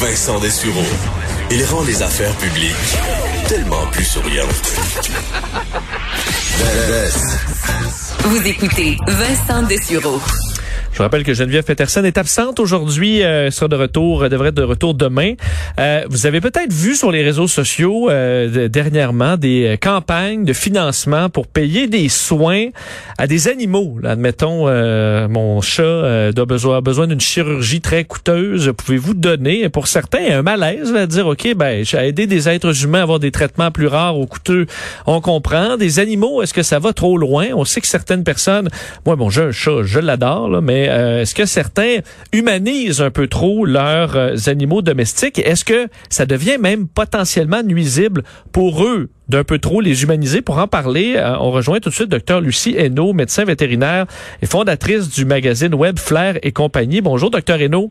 Vincent Dessureau. Il rend les affaires publiques tellement plus souriantes. Vous écoutez Vincent Dessureau. Je rappelle que Geneviève Peterson est absente aujourd'hui, euh, sera de retour, devrait être de retour demain. Euh, vous avez peut-être vu sur les réseaux sociaux euh, dernièrement des campagnes de financement pour payer des soins à des animaux. Là, admettons, euh, mon chat euh, a besoin, d'une chirurgie très coûteuse. Pouvez-vous donner pour certains un malaise, va dire ok, ben j'ai aidé des êtres humains à avoir des traitements plus rares ou coûteux. On comprend. Des animaux, est-ce que ça va trop loin? On sait que certaines personnes, moi bon, j'ai un chat, je l'adore, mais euh, est-ce que certains humanisent un peu trop leurs euh, animaux domestiques? Est-ce que ça devient même potentiellement nuisible pour eux d'un peu trop les humaniser? Pour en parler, euh, on rejoint tout de suite Dr Lucie Hainaut, médecin vétérinaire et fondatrice du magazine Web Flair et compagnie. Bonjour, Dr Hainaut.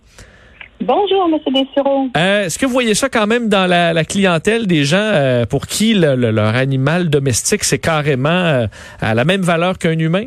Bonjour, M. Dessureau. Euh, Est-ce que vous voyez ça quand même dans la, la clientèle des gens euh, pour qui le, le, leur animal domestique, c'est carrément à la même valeur qu'un humain?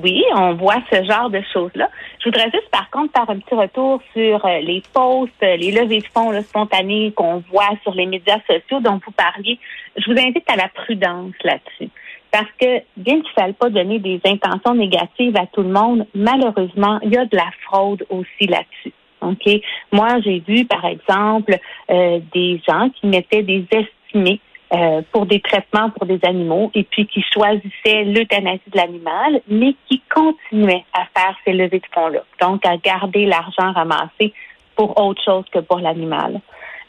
Oui, on voit ce genre de choses-là. Je voudrais juste, par contre, faire un petit retour sur euh, les posts, euh, les levées de fonds là, spontanées qu'on voit sur les médias sociaux dont vous parliez. Je vous invite à la prudence là-dessus. Parce que, bien qu'il ne faille pas donner des intentions négatives à tout le monde, malheureusement, il y a de la fraude aussi là-dessus. OK? Moi, j'ai vu, par exemple, euh, des gens qui mettaient des estimés euh, pour des traitements pour des animaux et puis qui choisissaient l'euthanasie de l'animal, mais qui continuaient à faire ces levées de fonds-là. Donc, à garder l'argent ramassé pour autre chose que pour l'animal.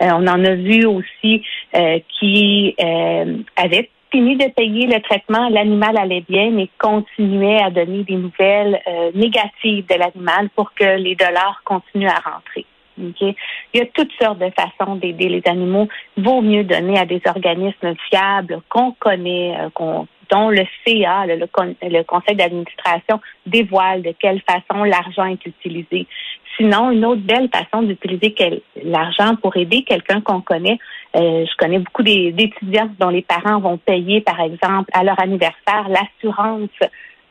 Euh, on en a vu aussi euh, qui euh, avaient fini de payer le traitement, l'animal allait bien, mais continuait à donner des nouvelles euh, négatives de l'animal pour que les dollars continuent à rentrer. Il y a toutes sortes de façons d'aider les animaux. Vaut mieux donner à des organismes fiables qu'on connaît, euh, dont le CA, le, le conseil d'administration, dévoile de quelle façon l'argent est utilisé. Sinon, une autre belle façon d'utiliser l'argent pour aider quelqu'un qu'on connaît, euh, je connais beaucoup d'étudiants dont les parents vont payer, par exemple, à leur anniversaire, l'assurance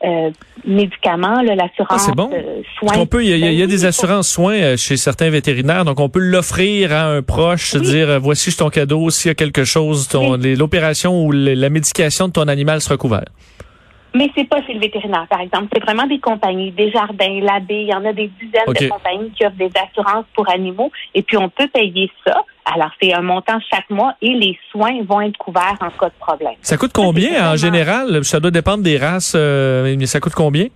euh, médicaments, l'assurance ah, bon. euh, soins. On peut, il y, a, il y a des assurances soins euh, chez certains vétérinaires, donc on peut l'offrir à un proche, Oui. se dire voici ton cadeau, s'il y a quelque chose, l'opération ou la médication de ton animal sera couverte. Mais c'est pas chez le vétérinaire, par exemple. C'est vraiment des compagnies, des jardins, l'abbé. Il y en a des dizaines de compagnies qui offrent des assurances pour animaux. Et puis, on peut payer ça. Alors, c'est un montant chaque mois et les soins vont être couverts en cas de problème. Ça coûte combien en général? Ça doit dépendre des races, euh, mais ça coûte combien?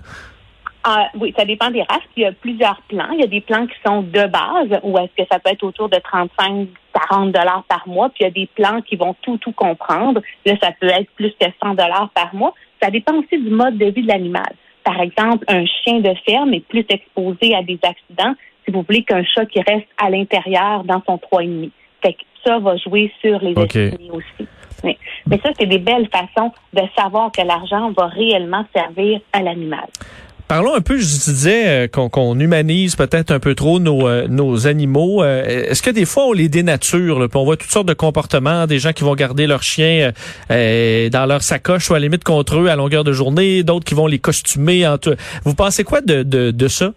Ah, oui, ça dépend des races. Il y a plusieurs plans. Il y a des plans qui sont de base, ou est-ce que ça peut être autour de 35, 40 dollars par mois. Puis, il y a des plans qui vont tout, tout comprendre. Là, ça peut être plus que 100 dollars par mois. Ça dépend aussi du mode de vie de l'animal. Par exemple, un chien de ferme est plus exposé à des accidents, si vous voulez, qu'un chat qui reste à l'intérieur dans son 3,5. Fait que ça va jouer sur les OK. estimés aussi. Mais ça, c'est des belles façons de savoir que l'argent va réellement servir à l'animal. Parlons un peu, je disais euh, qu'on humanise peut-être un peu trop nos, euh, nos animaux. Euh, Est-ce que des fois on les dénature? Là, on voit toutes sortes de comportements, des gens qui vont garder leurs chiens euh, euh, dans leur sacoche ou à la limite contre eux à longueur de journée, d'autres qui vont les costumer. En tout. Vous pensez quoi de, de, de ça?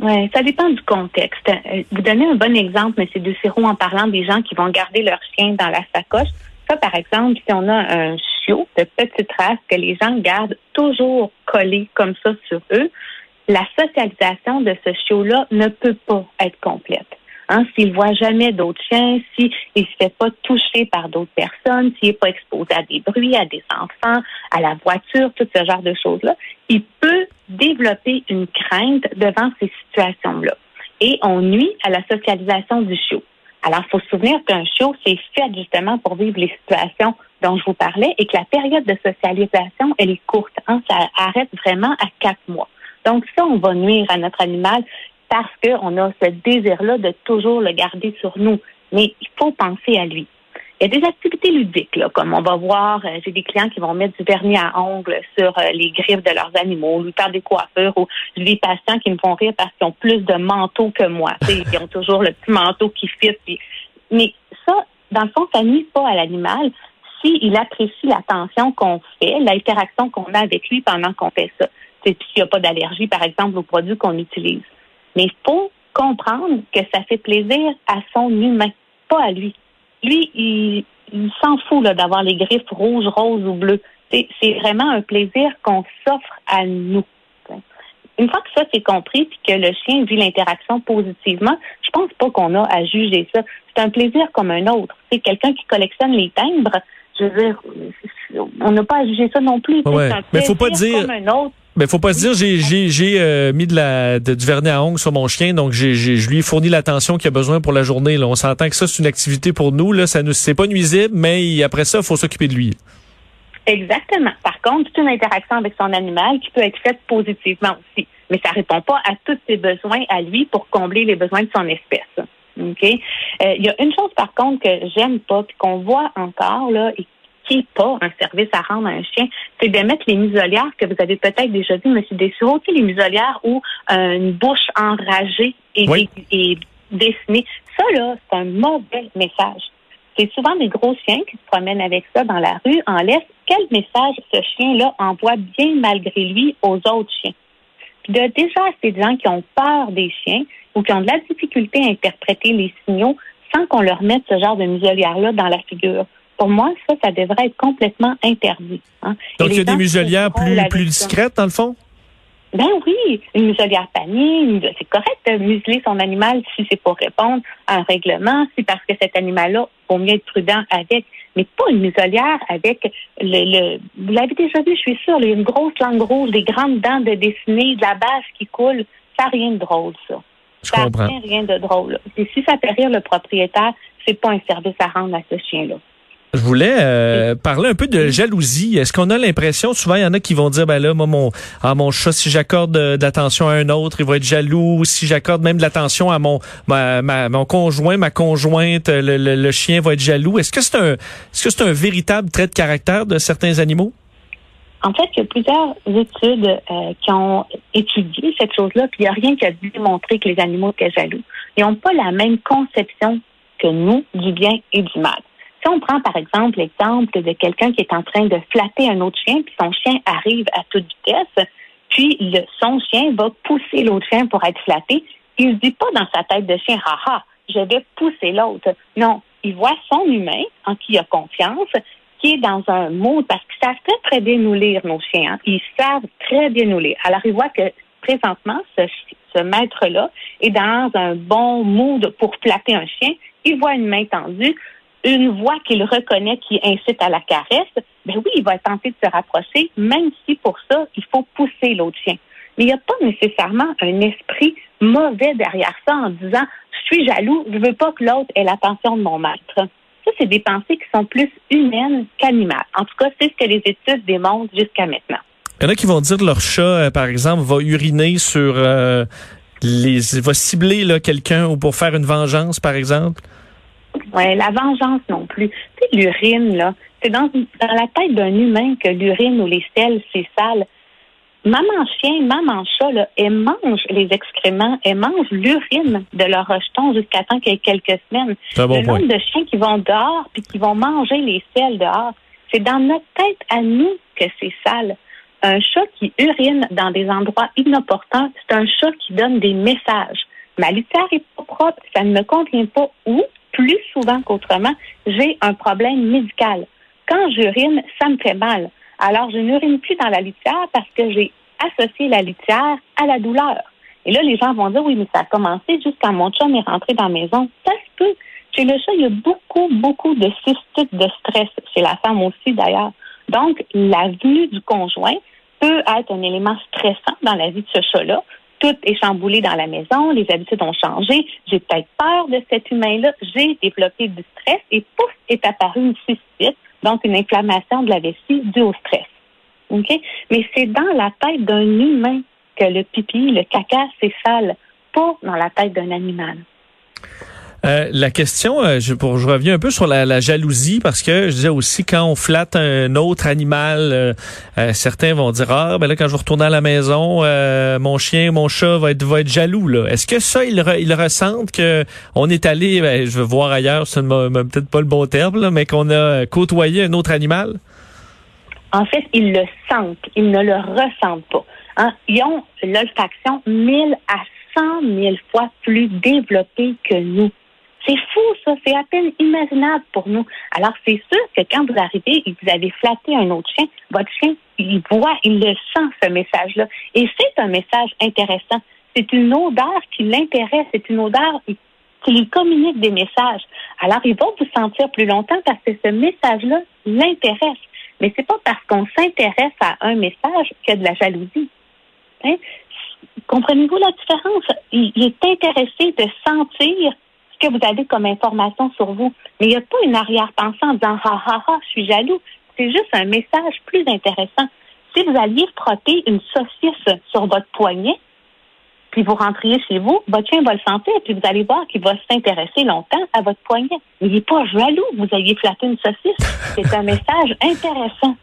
Oui, ça dépend du contexte. Euh, Vous donnez un bon exemple, M. Duciro, en parlant des gens qui vont garder leur chien dans la sacoche. Ça, par exemple, si on a un chiot de petite race que les gens gardent toujours collé comme ça sur eux, la socialisation de ce chiot-là ne peut pas être complète. Hein, s'il voit jamais d'autres chiens, s'il ne se fait pas toucher par d'autres personnes, s'il n'est pas exposé à des bruits, à des enfants, à la voiture, tout ce genre de choses-là, il peut développer une crainte devant ces situations-là. Et on nuit à la socialisation du chiot. Alors, il faut se souvenir qu'un chiot, c'est fait justement pour vivre les situations dont je vous parlais et que la période de socialisation, elle est courte. Hein, ça arrête vraiment à quatre mois. Donc, ça, on va nuire à notre animal parce qu'on a ce désir-là de toujours le garder sur nous. Mais il faut penser à lui. Il y a des activités ludiques, là, comme on va voir, euh, j'ai des clients qui vont mettre du vernis à ongles sur euh, les griffes de leurs animaux, lui faire des coiffures, ou j'ai des patients qui me font rire parce qu'ils ont plus de manteau que moi. Ils ont toujours le petit manteau qui fit. Mais ça, dans le fond, ça nuit pas à l'animal s'il apprécie l'attention qu'on fait, l'interaction qu'on a avec lui pendant qu'on fait ça. S'il n'y a pas d'allergie, par exemple, aux produits qu'on utilise. Mais il faut comprendre que ça fait plaisir à son humain, pas à lui. Lui, il, il s'en fout d'avoir les griffes rouges, roses ou bleues. C'est vraiment un plaisir qu'on s'offre à nous. Une fois que ça c'est compris puis que le chien vit l'interaction positivement, je pense pas qu'on a à juger ça. C'est un plaisir comme un autre. C'est quelqu'un qui collectionne les timbres. Je veux dire, on n'a pas à juger ça non plus. Ouais. Mais faut pas dire. Comme un autre. Mais faut pas se dire j'ai j'ai euh, mis de la de, du vernis à ongles sur mon chien donc j'ai je lui ai fourni l'attention qu'il a besoin pour la journée là. On s'entend que ça c'est une activité pour nous là, ça nous c'est pas nuisible mais après ça faut s'occuper de lui. Exactement. Par contre, c'est une interaction avec son animal qui peut être faite positivement aussi, mais ça répond pas à tous ses besoins à lui pour combler les besoins de son espèce. OK? Euh, il y a une chose par contre que j'aime pas puis qu'on voit encore là qui n'est pas un service à rendre à un chien, c'est de mettre les muselières que vous avez peut-être déjà vu, M. Dessureau, tu les muselières où euh, une bouche enragée est, est dessinée. Ça, là, c'est un mauvais message. C'est souvent des gros chiens qui se promènent avec ça dans la rue en laisse. Quel message ce chien-là envoie bien malgré lui aux autres chiens? Puis de déjà ces gens qui ont peur des chiens ou qui ont de la difficulté à interpréter les signaux sans qu'on leur mette ce genre de muselière-là dans la figure. Pour moi, ça, ça devrait être complètement interdit. Hein. Donc, il y a des muselières plus, plus discrètes, dans le fond? Ben oui, une muselière panier, c'est correct de museler son animal si c'est pour répondre à un règlement, si parce que cet animal-là, vaut mieux être prudent avec, mais pas une muselière avec le, vous l'avez déjà vu, je suis sûre, il y a une grosse langue rouge, des grandes dents de dessinées, de la base qui coule, ça n'a rien de drôle, ça. Je ça n'a rien, rien de drôle. Et si ça fait rire le propriétaire, c'est pas un service à rendre à ce chien-là. Je voulais euh, parler un peu de jalousie. Est-ce qu'on a l'impression, souvent, il y en a qui vont dire, ben là, moi, mon, à mon chat, si j'accorde de, l'attention à un autre, il va être jaloux. Si j'accorde même de l'attention à mon, ma, mon conjoint, ma conjointe, le, le, chien va être jaloux. Est-ce que c'est un, est-ce que c'est un véritable trait de caractère de certains animaux? En fait, il y a plusieurs études euh, qui ont étudié cette chose-là, puis il n'y a rien qui a démontré que les animaux étaient jaloux. Ils n'ont pas la même conception que nous du bien et du mal. Si on prend par exemple l'exemple de quelqu'un qui est en train de flatter un autre chien, puis son chien arrive à toute vitesse, puis son chien va pousser l'autre chien pour être flatté, il ne dit pas dans sa tête de chien, haha, je vais pousser l'autre. Non, il voit son humain en qui il a confiance, qui est dans un mode, parce qu'ils savent très, très bien nous lire, nos chiens. Hein. Ils savent très bien nous lire. Alors, il voit que présentement, ce, ce maître-là est dans un bon mood pour flatter un chien. Il voit une main tendue une voix qu'il reconnaît qui incite à la caresse, ben oui, il va tenter de se rapprocher, même si pour ça, il faut pousser l'autre chien. Mais il n'y a pas nécessairement un esprit mauvais derrière ça en disant je suis jaloux, je veux pas que l'autre ait l'attention de mon maître. Ça, c'est des pensées qui sont plus humaines qu'animales. En tout cas, c'est ce que les études démontrent jusqu'à maintenant. Il y en a qui vont dire que leur chat, euh, par exemple, va uriner sur euh, les. va cibler quelqu'un ou pour faire une vengeance, par exemple. Ouais, la vengeance non plus. Tu sais, l'urine, là, c'est dans, dans la tête d'un humain que l'urine ou les selles, c'est sale. Maman chien, maman chat, là, elles mangent les excréments, elles mangent l'urine de leur rejeton jusqu'à temps qu'il y ait quelques semaines. Bon le nombre de chiens qui vont dehors puis qui vont manger les selles dehors, c'est dans notre tête à nous que c'est sale. Un chat qui urine dans des endroits inopportuns, c'est un chat qui donne des messages. Ma litière est pas propre, ça ne me convient pas où, plus souvent qu'autrement, j'ai un problème médical. Quand j'urine, ça me fait mal. Alors, je n'urine plus dans la litière parce que j'ai associé la litière à la douleur. Et là, les gens vont dire, oui, mais ça a commencé juste quand mon chum est rentré dans la maison. Ça se peut. Chez le chat, il y a beaucoup, beaucoup de cystites de stress. Chez la femme aussi, d'ailleurs. Donc, la venue du conjoint peut être un élément stressant dans la vie de ce chat-là tout est chamboulé dans la maison, les habitudes ont changé, j'ai peut-être peur de cet humain-là, j'ai développé du stress et pouf, est apparu une cystite, donc une inflammation de la vessie due au stress. OK? Mais c'est dans la tête d'un humain que le pipi, le caca, c'est sale, pas dans la tête d'un animal. Euh, la question, euh, je, pour, je reviens un peu sur la, jalousie parce que je disais aussi quand on flatte un autre animal, euh, certains vont dire ah ben là quand je retourne à la maison, mon chien, mon chat va être va être jaloux là. Est-ce que ça ils, ils ressentent que on est allé, ben, je veux voir ailleurs, c'est peut-être pas le bon terme là, mais qu'on a côtoyé un autre animal? En fait, ils le sentent, ils ne le ressentent pas. Hein? Ils ont l'olfaction 1000 à 100 000 fois plus développés que nous. C'est fou, ça. C'est à peine imaginable pour nous. Alors, c'est sûr que quand vous arrivez et que vous avez flatté un autre chien, votre chien, il voit, il le sent, ce message-là. Et c'est un message intéressant. C'est une odeur qui l'intéresse. C'est une odeur qui lui communique des messages. Alors, il va vous sentir plus longtemps parce que ce message-là l'intéresse. Mais c'est pas parce qu'on s'intéresse à un message qu'il y a de la jalousie. Hein? Comprenez-vous la différence? Il, est intéressé de sentir que vous avez comme information sur vous. Mais il n'y a pas une arrière-pensée en disant ha ha ha, je suis jaloux. C'est juste un message plus intéressant. Si vous alliez frotter une saucisse sur votre poignet, puis vous rentriez chez vous, votre chien va le sentir, puis vous allez voir qu'il va s'intéresser longtemps à votre poignet. Il n'est pas jaloux, vous ayez flatté une saucisse. C'est un message intéressant.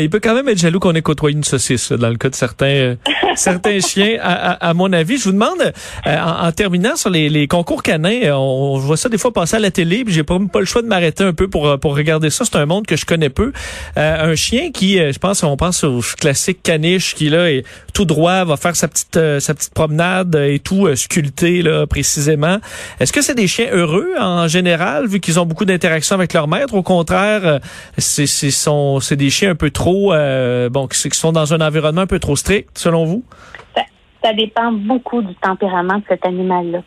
Il peut quand même être jaloux qu'on ait côtoyé une saucisse, dans le cas de certains euh, certains chiens, à, mon avis. Je vous demande, euh, en, terminant sur les, concours canins, euh, on, voit ça des fois passer à la télé, puis j'ai pas, pas le choix de m'arrêter un peu pour, pour regarder ça. C'est un monde que je connais peu. un chien qui, je pense, on pense au classique caniche, qui là est tout droit, va faire sa petite sa petite promenade et tout sculpté là précisément. Est-ce que c'est des chiens heureux en général, vu qu'ils ont beaucoup d'interactions avec leur maître? Au contraire, c'est c'est des chiens un peu trop euh, bon, qui, sont dans un environnement un peu trop strict, selon vous? Ça, dépend beaucoup du tempérament de cet animal-là.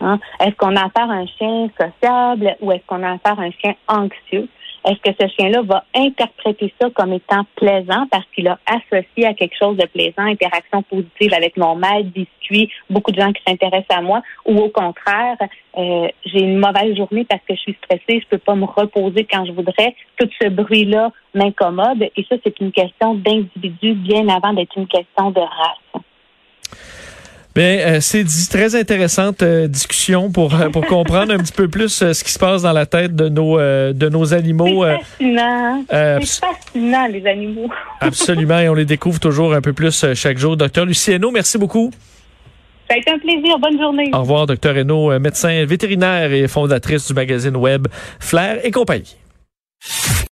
Hein. Est-ce qu'on a affaire à un chien sociable ou est-ce qu'on a affaire à un chien anxieux? Est-ce que ce chien-là va interpréter ça comme étant plaisant parce qu'il a associé à quelque chose de plaisant, interaction positive avec mon maître, biscuit, beaucoup de gens qui s'intéressent à moi, ou au contraire, euh, j'ai une mauvaise journée parce que je suis stressée, je peux pas me reposer quand je voudrais. Tout ce bruit-là m'incommode et ça, c'est une question d'individu bien avant d'être une question de race. Bien, euh, c'est très intéressante euh, discussion pour euh, pour comprendre un petit peu plus ce qui se passe dans la tête de nos de nos animaux. C'est fascinant. c'est fascinant les animaux. absolument, et on les découvre toujours un peu plus chaque jour. Docteur Lucieno, merci beaucoup. Ça a été un plaisir. Bonne journée. Au revoir, docteur Hainaut, médecin vétérinaire et fondatrice du magazine web Flair et compagnie.